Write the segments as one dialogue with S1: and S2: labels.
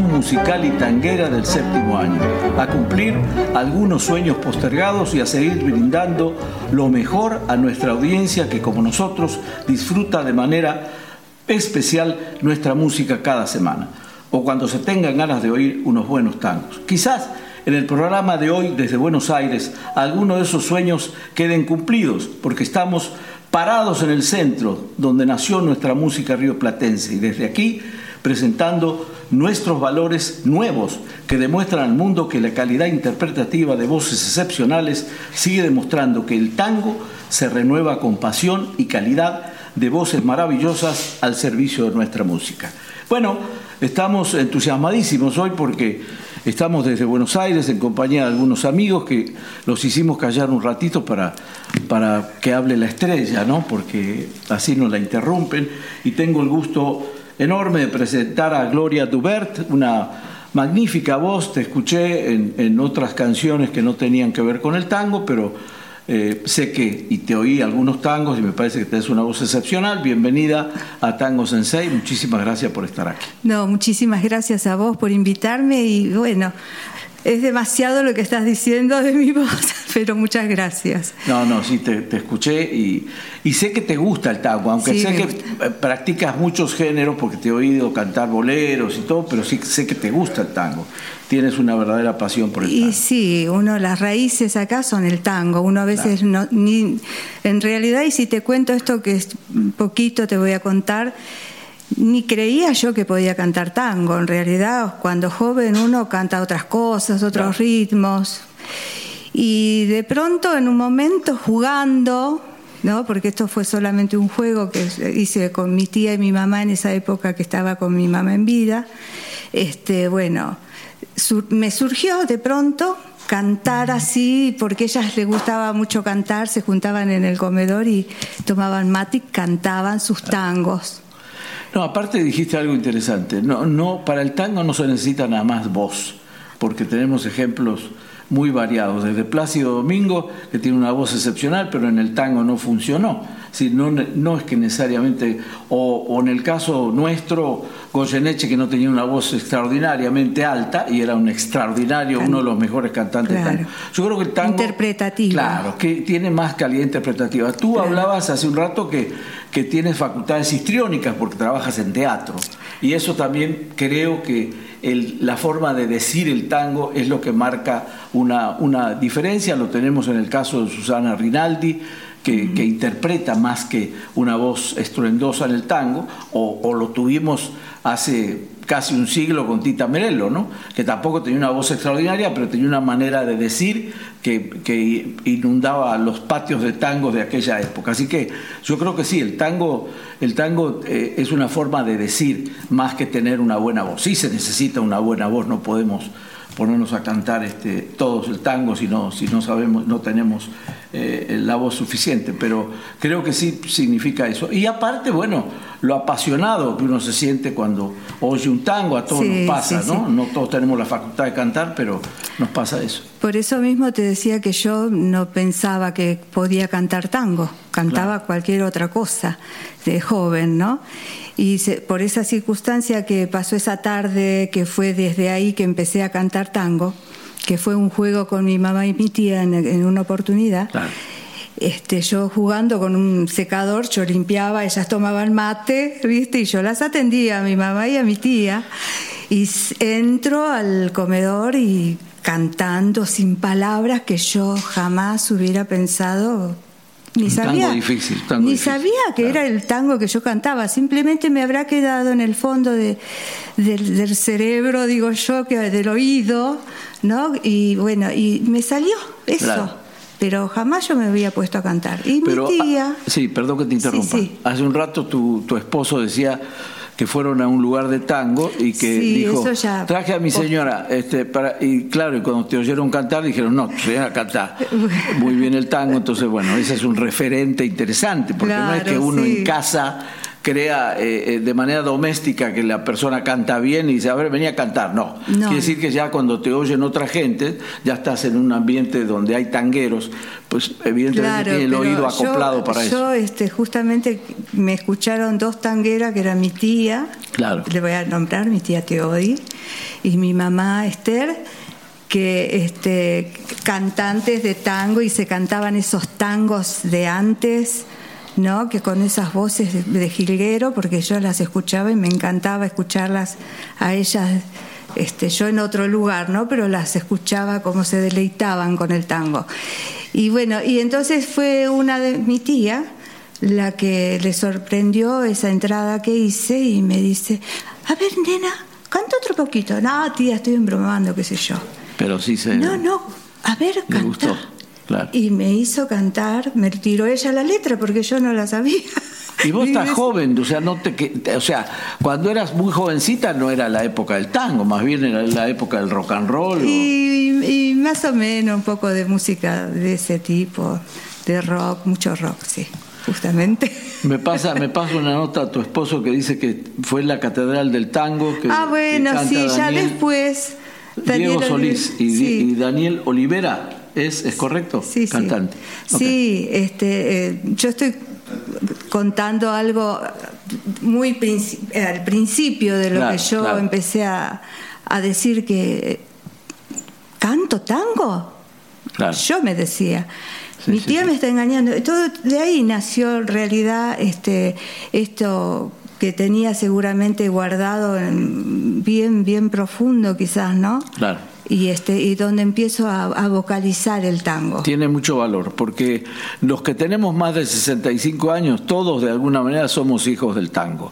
S1: Musical y tanguera del séptimo año, a cumplir algunos sueños postergados y a seguir brindando lo mejor a nuestra audiencia que como nosotros disfruta de manera especial nuestra música cada semana, o cuando se tengan ganas de oír unos buenos tangos. Quizás en el programa de hoy desde Buenos Aires algunos de esos sueños queden cumplidos, porque estamos parados en el centro donde nació nuestra música rioplatense y desde aquí presentando nuestros valores nuevos que demuestran al mundo que la calidad interpretativa de voces excepcionales sigue demostrando que el tango se renueva con pasión y calidad de voces maravillosas al servicio de nuestra música. Bueno, estamos entusiasmadísimos hoy porque estamos desde Buenos Aires en compañía de algunos amigos que los hicimos callar un ratito para, para que hable la estrella, ¿no? Porque así nos la interrumpen y tengo el gusto enorme de presentar a Gloria Dubert, una magnífica voz, te escuché en, otras canciones que no tenían que ver con el tango, pero eh, sé que, y te oí algunos tangos y me parece que tenés una voz excepcional. Bienvenida a Tango Sensei, muchísimas gracias por estar aquí.
S2: No, muchísimas gracias a vos por invitarme y bueno, es demasiado lo que estás diciendo de mi voz, pero muchas gracias.
S1: No, no, sí, te, escuché y, sé que te gusta el tango, aunque sé que practicas muchos géneros porque te he oído cantar boleros y todo, pero sí sé que te gusta el tango. Tienes una verdadera pasión por el tango.
S2: Y sí, uno, las raíces acá son el tango. Uno a veces no, ni, en realidad, y si te cuento esto que es poquito te voy a contar, ni creía yo que podía cantar tango. En realidad, cuando joven uno canta otras cosas, otros ritmos. Y de pronto, en un momento, jugando, ¿no? porque esto fue solamente un juego que hice con mi tía y mi mamá en esa época que estaba con mi mamá en vida, este, bueno, me surgió de pronto cantar así, porque ellas les gustaba mucho cantar, se juntaban en el comedor y tomaban mate y cantaban sus tangos.
S1: No, aparte dijiste algo interesante. No, no, para el tango no se necesita nada más voz, porque tenemos ejemplos muy variados, desde Plácido Domingo, que tiene una voz excepcional, pero en el tango no funcionó. Si no, no es que necesariamente, o, en el caso nuestro, Goyeneche, que no tenía una voz extraordinariamente alta y era un extraordinario, uno de los mejores cantantes de tango.
S2: Yo creo que el tango. Interpretativo.
S1: Claro, que tiene más calidad interpretativa. Tú hablabas hace un rato que que tienes facultades histriónicas porque trabajas en teatro. Y eso también creo que la forma de decir el tango es lo que marca una, una diferencia. Lo tenemos en el caso de Susana Rinaldi, que, interpreta más que una voz estruendosa en el tango, o, o lo tuvimos hace casi un siglo con Tita Merello, ¿no? que tampoco tenía una voz extraordinaria, pero tenía una manera de decir que, inundaba los patios de tango de aquella época. Así que yo creo que sí, el tango, el tango eh, es una forma de decir más que tener una buena voz. Sí se necesita una buena voz, no podemos ponernos a cantar este, todos el tango si no, si no sabemos, no tenemos eh, la voz suficiente, pero creo que sí significa eso. Y aparte, bueno, lo apasionado que uno se siente cuando oye un tango, a todos nos pasa, ¿no? No todos tenemos la facultad de cantar, pero nos pasa eso.
S2: Por eso mismo te decía que yo no pensaba que podía cantar tango, cantaba cualquier otra cosa de joven, ¿no? Y por esa circunstancia que pasó esa tarde, que fue desde ahí que empecé a cantar tango, que fue un juego con mi mamá y mi tía en, una oportunidad, este, yo jugando con un secador, yo limpiaba, ellas tomaban mate, ¿viste? Y yo las atendía a mi mamá y a mi tía. Y entro al comedor y cantando sin palabras que yo jamás hubiera pensado ni sabía,
S1: difícil,
S2: ni sabía que era el tango que yo cantaba, simplemente me habrá quedado en el fondo de, del, cerebro, digo yo, que del oído, ¿no? Y bueno, y me salió eso. Pero jamás yo me había puesto a cantar. Y mi tía.
S1: Ah, sí, perdón que te interrumpa. Hace un rato tu, tu esposo decía que fueron a un lugar de tango y que dijo, traje a mi señora, este, para, y claro, y cuando te oyeron cantar dijeron, no, te a cantar muy bien el tango, entonces bueno, ese es un referente interesante, porque no es que uno en casa crea eh, eh, de manera doméstica que la persona canta bien y dice, a ver, venía a cantar. No. Quiere decir que ya cuando te oyen otra gente, ya estás en un ambiente donde hay tangueros, pues evidentemente tiene el oído acoplado para eso.
S2: Yo este, justamente me escucharon dos tangueras, que era mi tía,
S1: claro.
S2: le voy a nombrar, mi tía Teodi, y mi mamá Esther que este, cantantes de tango y se cantaban esos tangos de antes, ¿no? que con esas voces de, jilguero, porque yo las escuchaba y me encantaba escucharlas a ellas, este, yo en otro lugar, ¿no? pero las escuchaba como se deleitaban con el tango. Y bueno, y entonces fue una de mi tía la que le sorprendió esa entrada que hice y me dice, a ver, nena, canta otro poquito. No, tía, estoy embromando, qué sé yo.
S1: Pero sí se...
S2: No, no, a ver, canta. gustó. Y me hizo cantar, me tiró ella la letra porque yo no la sabía.
S1: Y vos estás joven, o sea, no te, o sea, cuando eras muy jovencita no era la época del tango, más bien era la época del rock and roll.
S2: Y, más o menos un poco de música de ese tipo, de rock, mucho rock, sí, justamente.
S1: Me pasa, me pasa una nota a tu esposo que dice que fue en la catedral del tango. Que,
S2: ah, bueno, sí, ya después.
S1: Diego Solís y Daniel Olivera. ¿Es, es correcto?
S2: Sí,
S1: Cantante.
S2: Sí, sí este, eh, yo estoy contando algo muy al principio de lo que yo empecé a, a, decir que canto tango. Yo me decía. Mi tía me está engañando. Todo de ahí nació en realidad este, esto que tenía seguramente guardado en, bien, bien profundo quizás, ¿no?
S1: Claro
S2: y este y donde empiezo a, vocalizar el tango.
S1: Tiene mucho valor porque los que tenemos más de 65 años, todos de alguna manera somos hijos del tango.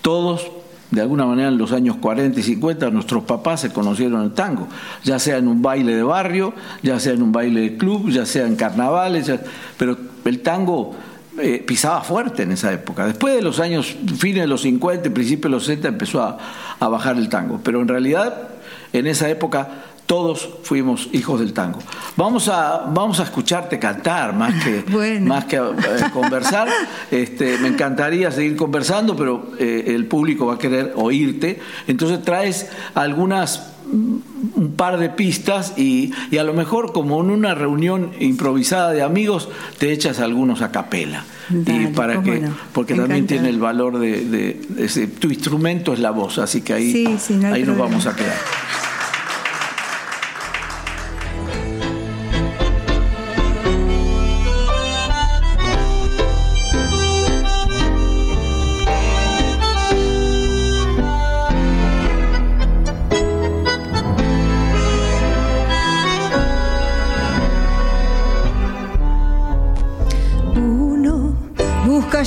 S1: Todos de alguna manera en los años 40 y 50 nuestros papás se conocieron el tango, ya sea en un baile de barrio, ya sea en un baile de club, ya sea en carnavales, pero el tango eh, pisaba fuerte en esa época. Después de los años, fines de los 50, principios de los 60 empezó a bajar el tango, pero en realidad en esa época todos fuimos hijos del tango. Vamos a, vamos a escucharte cantar más que, más que eh, conversar. Este, me encantaría seguir conversando, pero eh, el público va a querer oírte. Entonces traes algunas un par de pistas y, a lo mejor como en una reunión improvisada de amigos te echas algunos a capela. Y para que porque también tiene el valor de, tu instrumento es la voz así que ahí ahí nos vamos a quedar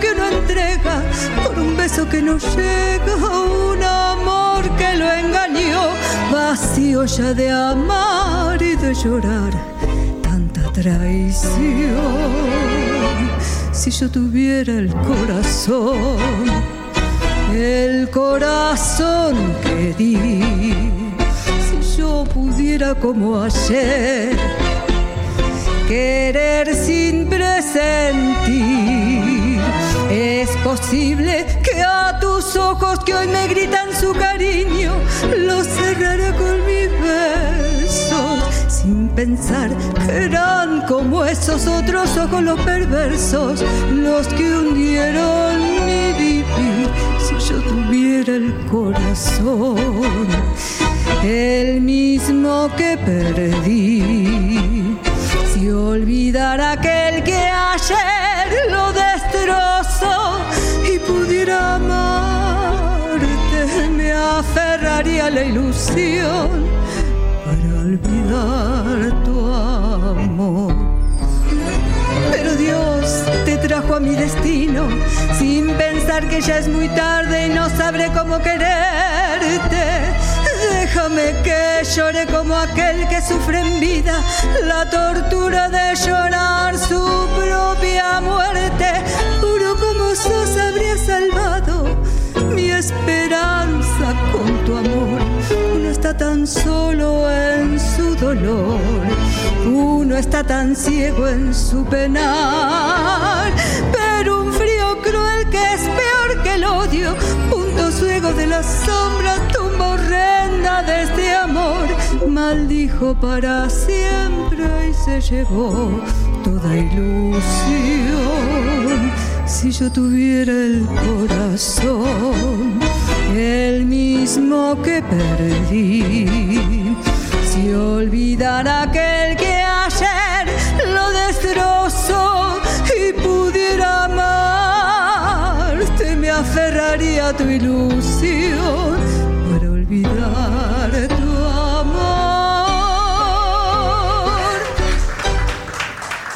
S2: que uno entrega por un beso que no llega, un amor que lo engañó, vacío ya de amar y de llorar tanta traición. Si yo tuviera el corazón, el corazón que di, si yo pudiera como ayer, que
S3: posible que a tus ojos que hoy me gritan su cariño los cerrara con mis besos sin pensar que eran como esos otros ojos los perversos los que hundieron mi vivir. Si yo tuviera el corazón el mismo que perdí si olvidara aquel que ayer lo destrozó y pudiera amarte, me aferraría a la ilusión para olvidar tu amor. Pero Dios te trajo a mi destino sin pensar que ya es muy tarde y no sabré cómo quererte Déjame que llore como aquel que sufre en vida la tortura de llorar su propia muerte. Habría salvado mi esperanza con tu amor. Uno está tan solo en su dolor, uno está tan ciego en su penar. Pero un frío cruel que es peor que el odio, punto ciego de la sombra, tumba horrenda de este amor, maldijo para siempre y se llevó toda ilusión. Si yo tuviera el corazón, el mismo que perdí, si olvidara aquel que ayer lo destrozó y pudiera amarte, me aferraría a tu ilusión para olvidar tu amor.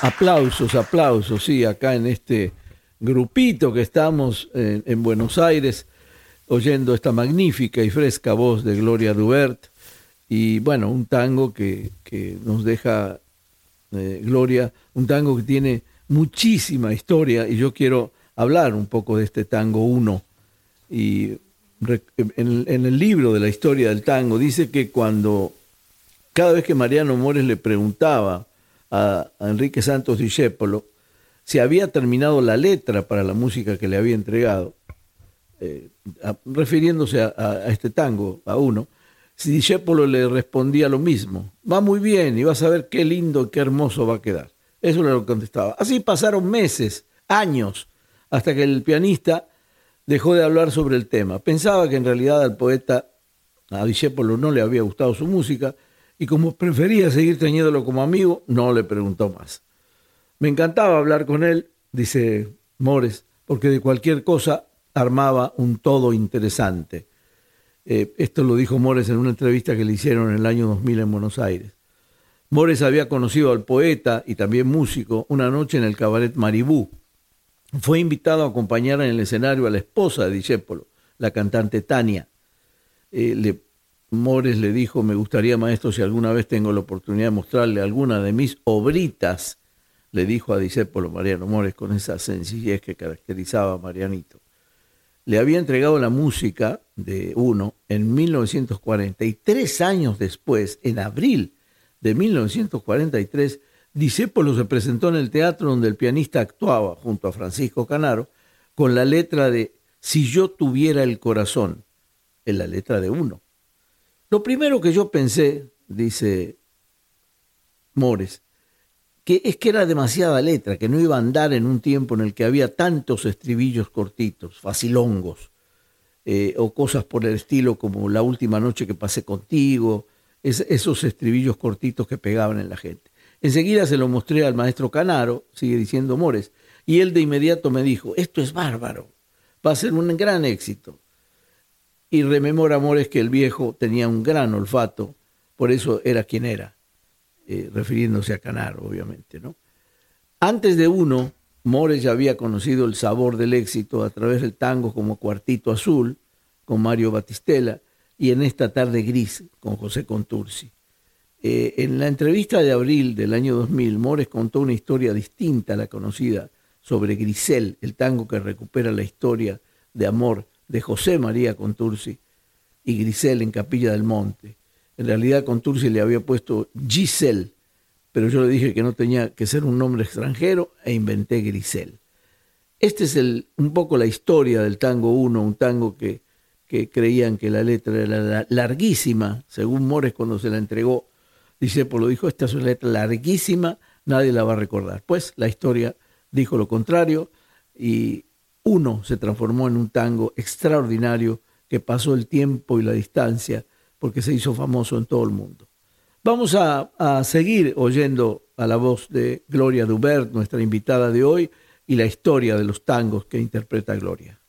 S1: Aplausos, aplausos, sí, acá en este grupito que estamos en, en Buenos Aires oyendo esta magnífica y fresca voz de Gloria Dubert. Y bueno, un tango que, que nos deja eh, Gloria, un tango que tiene muchísima historia y yo quiero hablar un poco de este tango 1 y en, en, el libro de la historia del tango dice que cuando cada vez que Mariano Mores le preguntaba a, a Enrique Santos Discépolo si había terminado la letra para la música que le había entregado, eh, refiriéndose a, este tango, a uno, si le respondía lo mismo, va muy bien y vas a ver qué lindo, qué hermoso va a quedar. Eso le contestaba. Así pasaron meses, años, hasta que el pianista dejó de hablar sobre el tema. Pensaba que en realidad al poeta, a Discépolo no le había gustado su música y como prefería seguir teniéndolo como amigo, no le preguntó más. Me encantaba hablar con él, dice Mores, porque de cualquier cosa armaba un todo interesante. Eh, esto lo dijo Mores en una entrevista que le hicieron en el año 2000 en Buenos Aires. Mores había conocido al poeta y también músico una noche en el cabaret Maribú. Fue invitado a acompañar en el escenario a la esposa de Discépolo, la cantante Tania. Eh, le, Mores le dijo, me gustaría, maestro, si alguna vez tengo la oportunidad de mostrarle alguna de mis obritas le dijo a Discépolo Mariano Mores con esa sencillez que caracterizaba a Marianito. Le había entregado la música de uno en 1940 y tres años después, en abril de 1943, Discépolo se presentó en el teatro donde el pianista actuaba junto a Francisco Canaro con la letra de Si yo tuviera el corazón, en la letra de uno. Lo primero que yo pensé, dice Mores, que es que era demasiada letra, que no iba a andar en un tiempo en el que había tantos estribillos cortitos, facilongos, eh, o cosas por el estilo como la última noche que pasé contigo, es, esos estribillos cortitos que pegaban en la gente. Enseguida se lo mostré al maestro Canaro, sigue diciendo Mores, y él de inmediato me dijo, esto es bárbaro, va a ser un gran éxito. Y rememora Mores que el viejo tenía un gran olfato, por eso era quien era eh, refiriéndose a Canaro, obviamente. ¿no? Antes de uno, Mores ya había conocido el sabor del éxito a través del tango como Cuartito Azul, con Mario Batistela, y en esta tarde gris, con José Contursi. Eh, en la entrevista de abril del año 2000, Mores contó una historia distinta a la conocida sobre Grisel, el tango que recupera la historia de amor de José María Contursi y Grisel en Capilla del Monte. En realidad Contursi le había puesto Giselle, pero yo le dije que no tenía que ser un nombre extranjero e inventé Grisel. Este es el, un poco la historia del tango 1, un tango que, que creían que la letra era larguísima, según Mores cuando se la entregó, dice, pues dijo, esta es una letra larguísima, nadie la va a recordar. Pues la historia dijo lo contrario y uno se transformó en un tango extraordinario que pasó el tiempo y la distancia porque se hizo famoso en todo el mundo. Vamos a, a seguir oyendo a la voz de Gloria Dubert, nuestra invitada de hoy, y la historia de los tangos que interpreta Gloria.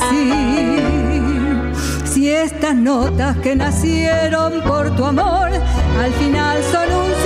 S3: Así. Si estas notas que nacieron por tu amor al final son un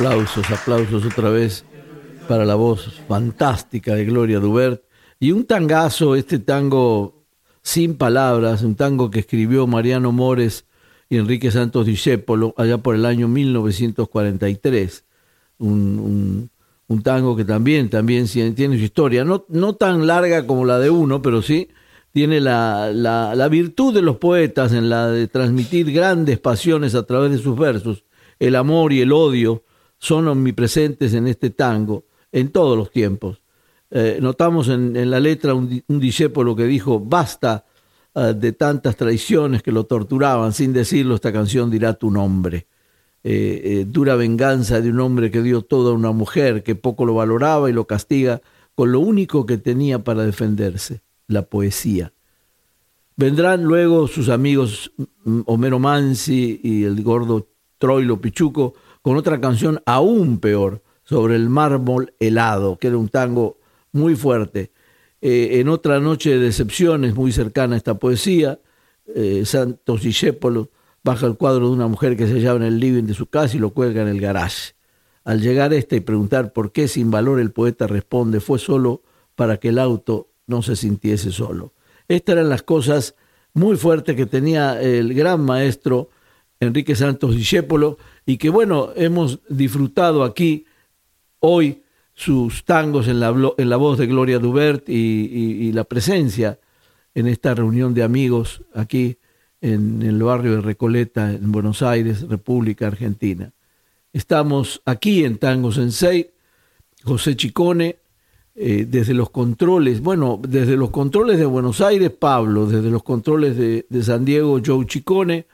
S1: aplausos, aplausos otra vez para la voz fantástica de Gloria Dubert. Y un tangazo, este tango sin palabras, un tango que escribió Mariano Mores y Enrique Santos Discépolo allá por el año 1943. Un, un, tango que también, también tiene su historia, no, no tan larga como la de uno, pero sí tiene la, la, la virtud de los poetas en la de transmitir grandes pasiones a través de sus versos, el amor y el odio, son omnipresentes en este tango en todos los tiempos. Eh, notamos en, la letra un, un que dijo, basta eh, de tantas traiciones que lo torturaban, sin decirlo, esta canción dirá tu nombre. eh, dura venganza de un hombre que dio todo a una mujer, que poco lo valoraba y lo castiga con lo único que tenía para defenderse, la poesía. Vendrán luego sus amigos mm, Homero Mansi y el gordo Troilo Pichuco con otra canción aún peor, sobre el mármol helado, que era un tango muy fuerte. Eh, en otra noche de decepciones, muy cercana a esta poesía, Santos Discépolo baja el cuadro de una mujer que se hallaba en el living de su casa y lo cuelga en el garage. Al llegar este y preguntar por qué sin valor el poeta responde, fue solo para que el auto no se sintiese solo. Estas eran las cosas muy fuertes que tenía el gran maestro Enrique Santos Discépolo y que bueno, hemos disfrutado aquí hoy sus tangos en la, en la voz de Gloria Dubert y la presencia en esta reunión de amigos aquí en el barrio de Recoleta, en Buenos Aires, República Argentina. Estamos aquí en Tango Sensei, José Chicone, eh, desde los controles, bueno, desde los controles de Buenos Aires, Pablo, desde los controles de, San Diego, Joe Chicone.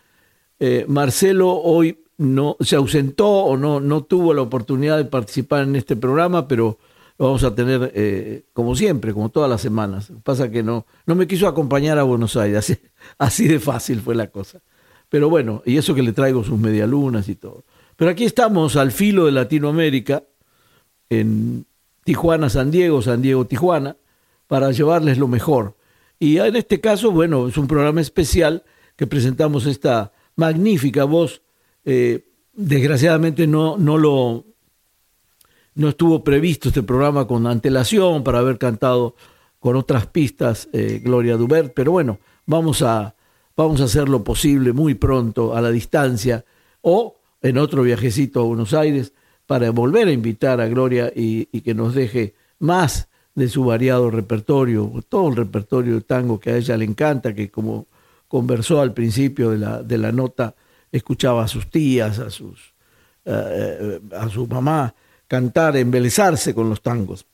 S1: Eh, Marcelo hoy no se ausentó o no, no tuvo la oportunidad de participar en este programa, pero lo vamos a tener eh, como siempre, como todas las semanas. Pasa que no, no me quiso acompañar a Buenos Aires, así, así de fácil fue la cosa. Pero bueno, y eso que le traigo sus medialunas y todo. Pero aquí estamos al filo de Latinoamérica, en Tijuana, San Diego, San Diego, Tijuana, para llevarles lo mejor. Y en este caso, bueno, es un programa especial que presentamos esta magnífica voz. Eh, desgraciadamente no, no lo no estuvo previsto este programa con antelación para haber cantado con otras pistas eh, Gloria Dubert, pero bueno, vamos a, vamos a hacer lo posible muy pronto a la distancia o en otro viajecito a Buenos Aires para volver a invitar a Gloria y, que nos deje más de su variado repertorio, todo el repertorio de tango que a ella le encanta, que como conversó al principio de la, de la nota, escuchaba a sus tías, a, sus, eh, eh, a su mamá, cantar, embelezarse con los tangos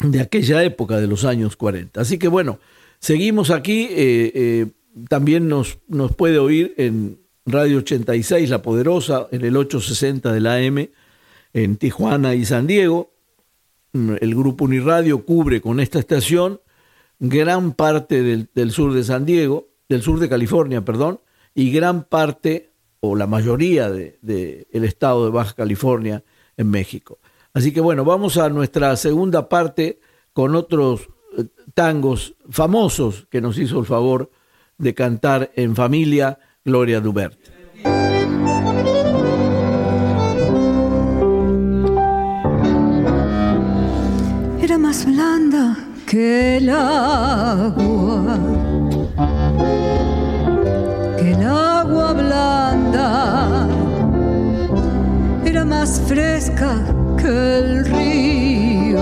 S1: de aquella época de los años 40. Así que bueno, seguimos aquí, eh, también nos, nos puede oír en Radio 86, La Poderosa, en el 860 de la AM, en Tijuana y San Diego. El grupo Uniradio cubre con esta estación gran parte del, sur de San Diego, del sur de California, perdón, y gran parte o la mayoría del de, estado de Baja California en México. Así que bueno, vamos a nuestra segunda parte con otros eh, tangos famosos que nos hizo el favor de cantar en familia Gloria Dubert.
S3: Era más blanda que el agua, que el agua blanda más fresca que el río.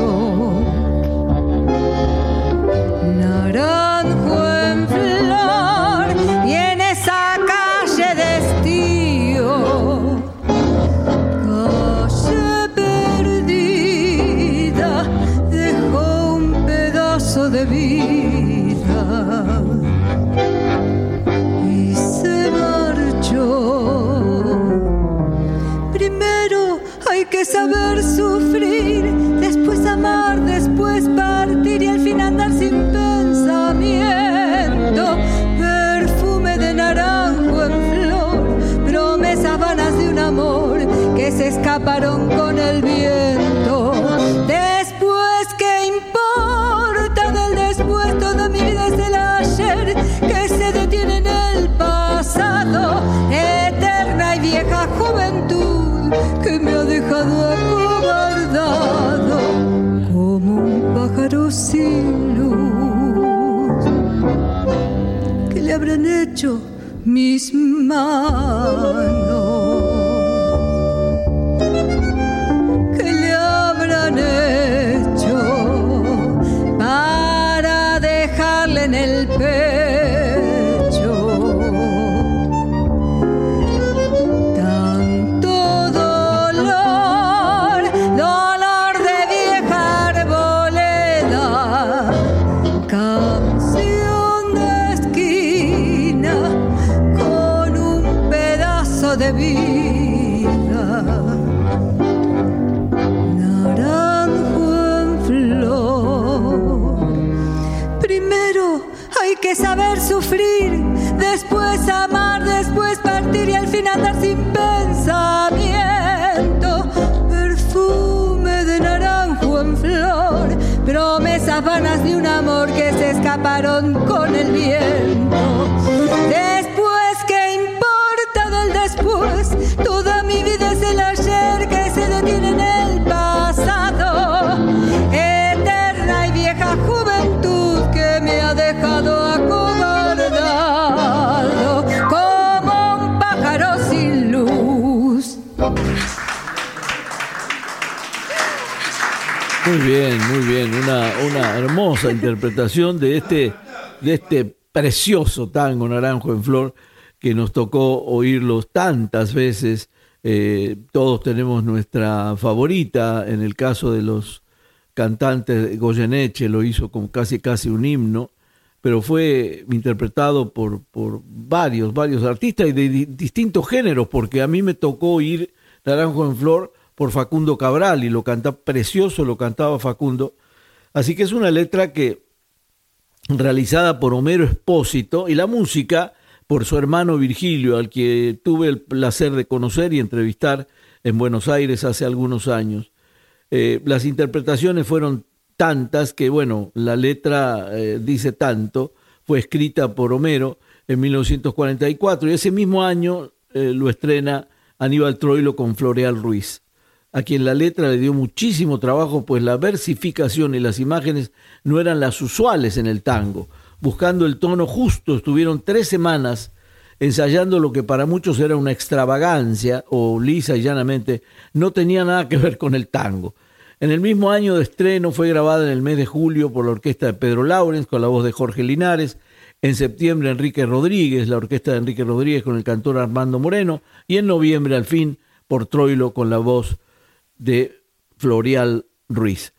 S3: Escaparon con el viento. Después, ¿qué importa del después? Toda mi vida es el ayer que se detiene en el pasado, eterna y vieja juventud que me ha dejado acobardado como un pájaro sin luz. ¿Qué le habrán hecho mis manos? Que saber sufrir, después amar, después partir y al fin andar sin pensamiento. Perfume de naranjo en flor, promesas vanas de un amor que se escaparon
S1: hermosa interpretación de este, de este precioso tango naranjo en flor que nos tocó oírlos tantas veces. Eh, todos tenemos nuestra favorita, en el caso de los cantantes, Goyeneche lo hizo como casi casi un himno, pero fue interpretado por, por varios, varios artistas y de distintos géneros, porque a mí me tocó oír Naranjo en Flor por Facundo Cabral y lo canta precioso, lo cantaba Facundo. Así que es una letra que realizada por Homero Espósito y la música por su hermano Virgilio, al que tuve el placer de conocer y entrevistar en Buenos Aires hace algunos años. Eh, las interpretaciones fueron tantas que, bueno, la letra eh, dice tanto, fue escrita por Homero en 1944 y ese mismo año eh, lo estrena Aníbal Troilo con Floreal Ruiz, a quien la letra le dio muchísimo trabajo, pues la versificación y las imágenes no eran las usuales en el tango buscando el tono justo. Estuvieron tres semanas ensayando lo que para muchos era una extravagancia o lisa y llanamente no tenía nada que ver con el tango. En el mismo año de estreno fue grabada en el mes de julio por la orquesta de Pedro Laurens con la voz de Jorge Linares, en septiembre Enrique Rodríguez, la orquesta de Enrique Rodríguez con el cantor Armando Moreno y en noviembre al fin por Troilo con la voz de Florial Ruiz.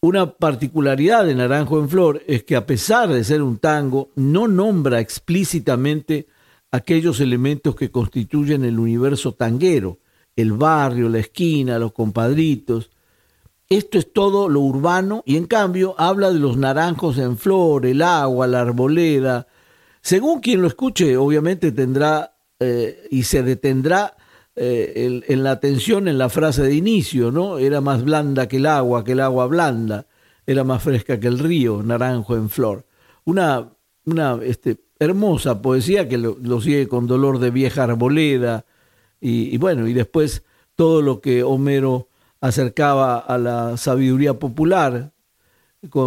S1: Una particularidad de Naranjo en Flor es que a pesar de ser un tango, no nombra explícitamente aquellos elementos que constituyen el universo tanguero, el barrio, la esquina, los compadritos. Esto es todo lo urbano y en cambio habla de los naranjos en flor, el agua, la arboleda. Según quien lo escuche, obviamente tendrá eh, y se detendrá eh, en la atención en la frase de inicio, ¿no? Era más blanda que el agua, que el agua blanda, era más fresca que el río, naranjo en flor. Una, una este, hermosa poesía que lo, sigue con dolor de vieja arboleda, y, bueno, y después todo lo que Homero acercaba a la sabiduría popular,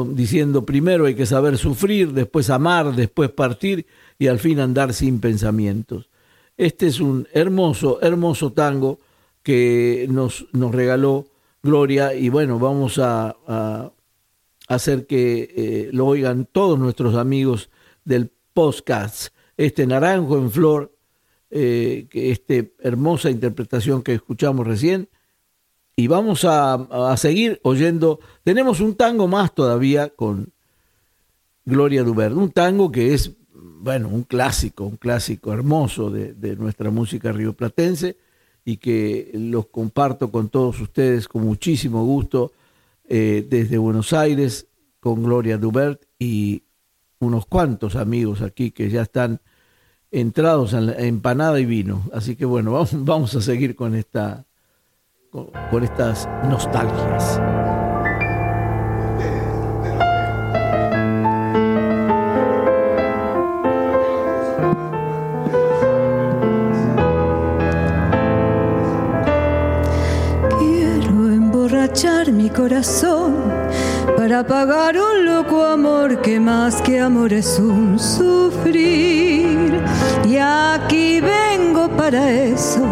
S1: diciendo primero hay que saber sufrir, después amar, después partir y al fin andar sin pensamientos. Este es un hermoso, hermoso tango que nos, nos regaló Gloria y bueno, vamos a, hacer que eh, lo oigan todos nuestros amigos del podcast. Este naranjo en flor, eh, esta hermosa interpretación que escuchamos recién. Y vamos a, a, seguir oyendo. Tenemos un tango más todavía con Gloria Dubert, un tango que es bueno, un clásico, un clásico hermoso de, nuestra música rioplatense y que los comparto con todos ustedes con muchísimo gusto eh, desde Buenos Aires con Gloria Dubert y unos cuantos amigos aquí que ya están entrados en la empanada y vino. Así que bueno, vamos, a seguir con, esta, con estas nostalgias.
S3: Mi corazón para pagar un loco amor que más que amor es un sufrir. Y aquí vengo para eso,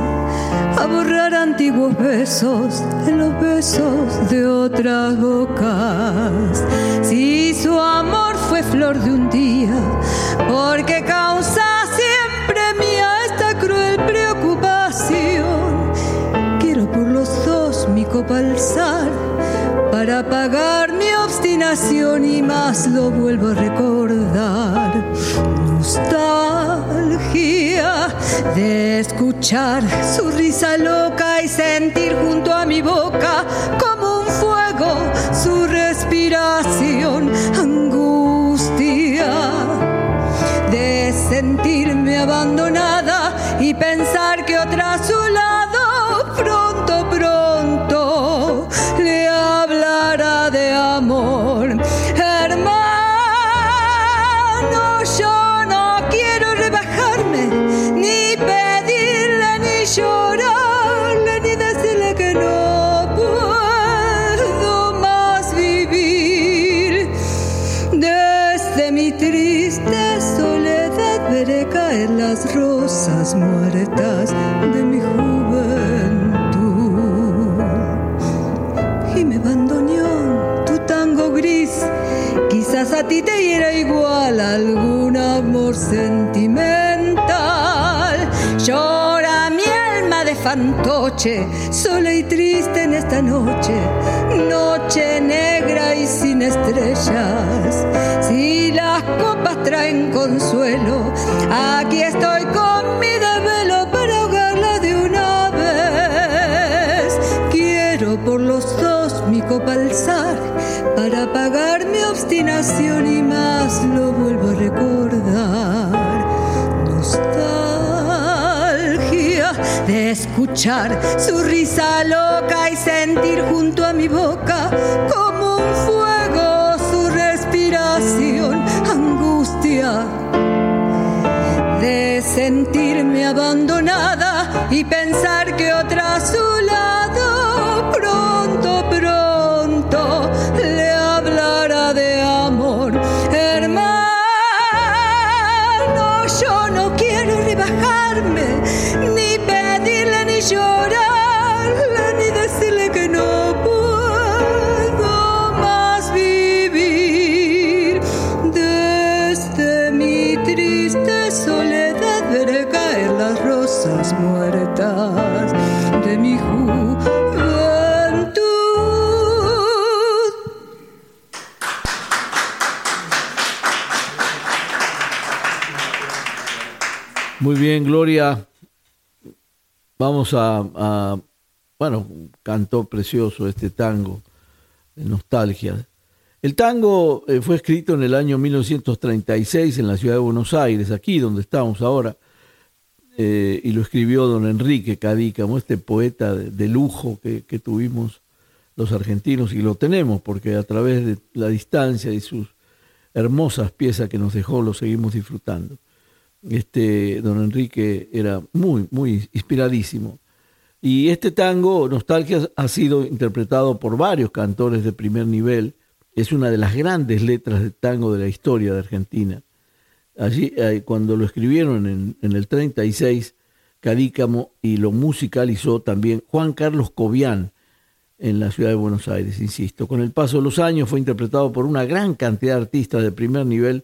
S3: a borrar antiguos besos en los besos de otras bocas. Si su amor fue flor de un día, porque causa siempre mía esta cruel preocupación. Quiero por los dos mi copa alzar para pagar mi obstinación y más lo vuelvo a recordar. Nostalgia de escuchar su risa loca y sentir junto a mi boca como un fuego su respiración, sola y triste en esta noche, noche negra y sin estrellas. Si las copas traen consuelo, aquí estoy con su risa loca y sentir junto a mi boca como un fuego su respiración, angustia de sentirme abandonada y pensar que otra juventud.
S1: Muy bien, Gloria. Vamos a, bueno, cantó precioso este tango, de nostalgia. El tango eh, fue escrito en el año 1936 en la ciudad de Buenos Aires, aquí donde estamos ahora, eh, y lo escribió don Enrique Cadícamo, este poeta de, lujo que, tuvimos los argentinos y lo tenemos porque a través de la distancia y sus hermosas piezas que nos dejó lo seguimos disfrutando este, don Enrique era muy, muy inspiradísimo. Y este tango, Nostalgia, ha sido interpretado por varios cantores de primer nivel. Es una de las grandes letras de tango de la historia de Argentina. Allí, eh, cuando lo escribieron en, el 36, Cadícamo y lo musicalizó también Juan Carlos Cobian en la ciudad de Buenos Aires, insisto. Con el paso de los años fue interpretado por una gran cantidad de artistas de primer nivel,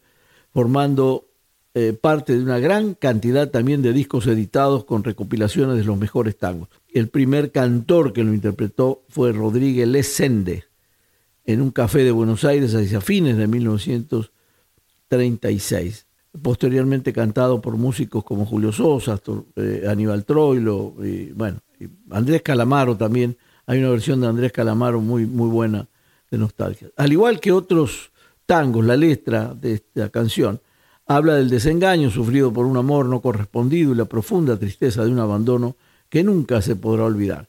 S1: formando eh, parte de una gran cantidad también de discos editados con recopilaciones de los mejores tangos. El primer cantor que lo interpretó fue Rodríguez Lesende en un café de Buenos Aires hacia fines de 1936. Posteriormente cantado por músicos como Julio Sosa, eh, Aníbal Troilo, y, bueno, Andrés Calamaro también. Hay una versión de Andrés Calamaro muy, muy buena de nostalgia. Al igual que otros tangos, la letra de esta canción Habla del desengaño sufrido por un amor no correspondido y la profunda tristeza de un abandono que nunca se podrá olvidar.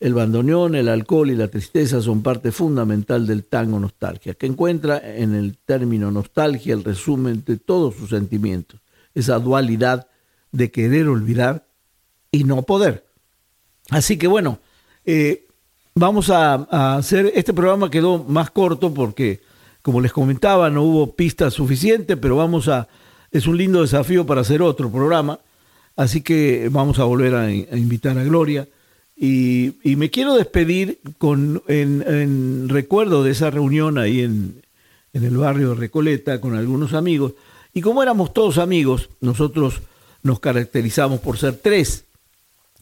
S1: El bandoneón, el alcohol y la tristeza son parte fundamental del tango nostalgia, que encuentra en el término nostalgia el resumen de todos sus sentimientos, esa dualidad de querer olvidar y no poder. Así que bueno, eh, vamos a, a, hacer, este programa quedó más corto porque como les comentaba, no hubo pistas suficientes, pero vamos a, es un lindo desafío para hacer otro programa, así que vamos a volver a, invitar a Gloria. Y, me quiero despedir con, en, recuerdo de esa reunión ahí en, en el barrio de Recoleta con algunos amigos. Y como éramos todos amigos, nosotros nos caracterizamos por ser tres,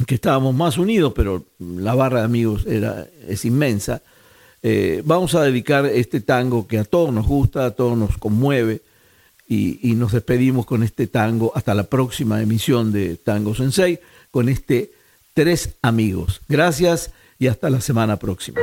S1: que estábamos más unidos, pero la barra de amigos era, es inmensa. Eh, vamos a dedicar este tango que a todos nos gusta, a todos nos conmueve, y, nos despedimos con este tango hasta la próxima emisión de Tango Sensei, con este Tres Amigos. Gracias y hasta la semana próxima.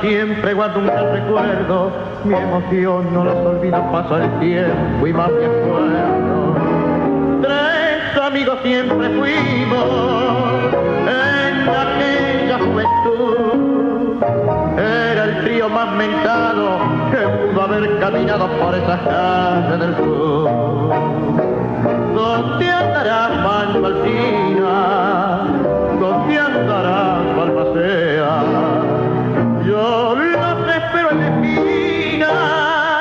S4: Siempre guardo un gran recuerdo, mi emoción no las olvido, pasa el tiempo y más me acuerdo. Tres amigos siempre fuimos en aquella juventud, era el trío más mentado que pudo haber caminado por esas calles del sur. ¿Dónde andará Manuel? ¿Dónde andará Balmacea? Yo los espero en la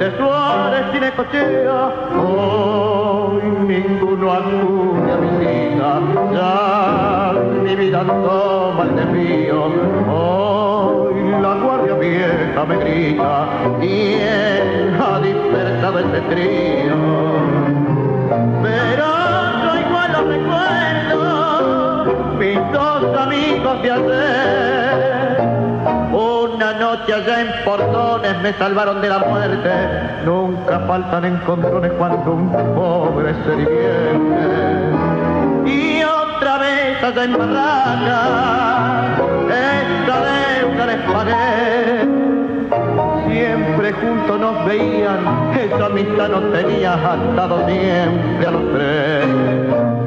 S4: de Suárez y Necochea. Hoy ninguno acude a mi vida, ya mi vida toma el desvío. Hoy la guardia vieja me grita, ¿quién ha dispersado este trío? Pero yo igual los recuerdo, mis dos amigos de ayer noche allá en Portones me salvaron de la muerte. Nunca faltan encontrones cuando un pobre se divierte. Y otra vez allá en Barraca, esta deuda les pagué. Siempre juntos nos veían, esa amistad nos tenía atado siempre a los tres.